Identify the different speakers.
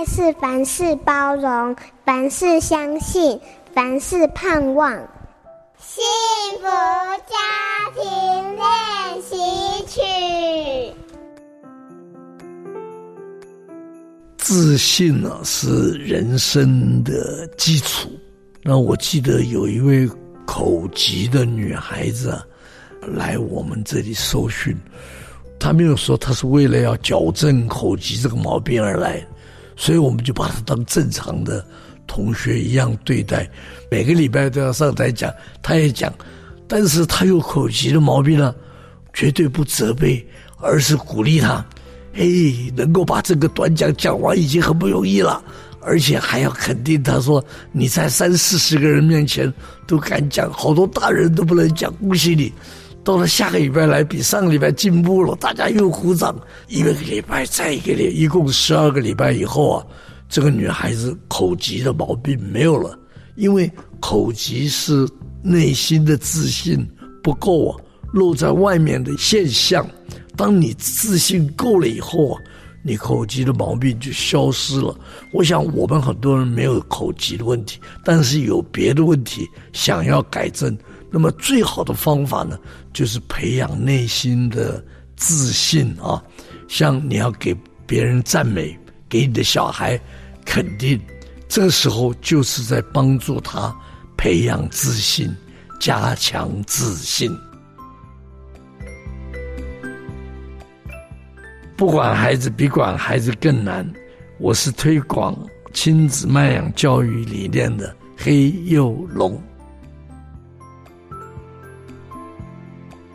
Speaker 1: 爱是凡事包容，凡事相信，凡事盼望。幸福家庭练习曲。
Speaker 2: 自信呢，是人生的基础。那我记得有一位口疾的女孩子啊，来我们这里受训，她没有说她是为了要矫正口疾这个毛病而来，所以我们就把他当正常的同学一样对待，每个礼拜都要上台讲，他也讲，但是他有口疾的毛病呢，绝对不责备，而是鼓励他。嘿，能够把这个短讲讲完已经很不容易了，而且还要肯定他说，你在三四十个人面前都敢讲，好多大人都不能讲，恭喜你。到了下个礼拜来，比上个礼拜进步了，大家又鼓掌。一个礼拜再一个礼，一共十二个礼拜以后啊，这个女孩子口疾的毛病没有了，因为口疾是内心的自信不够啊，露在外面的现象。当你自信够了以后啊，你口疾的毛病就消失了。我想我们很多人没有口疾的问题，但是有别的问题想要改正，那么最好的方法呢，就是培养内心的自信啊。像你要给别人赞美，给你的小孩肯定，这时候就是在帮助他培养自信，加强自信。不管孩子比管孩子更难，我是推广亲子慢养教育理念的黑幼龙。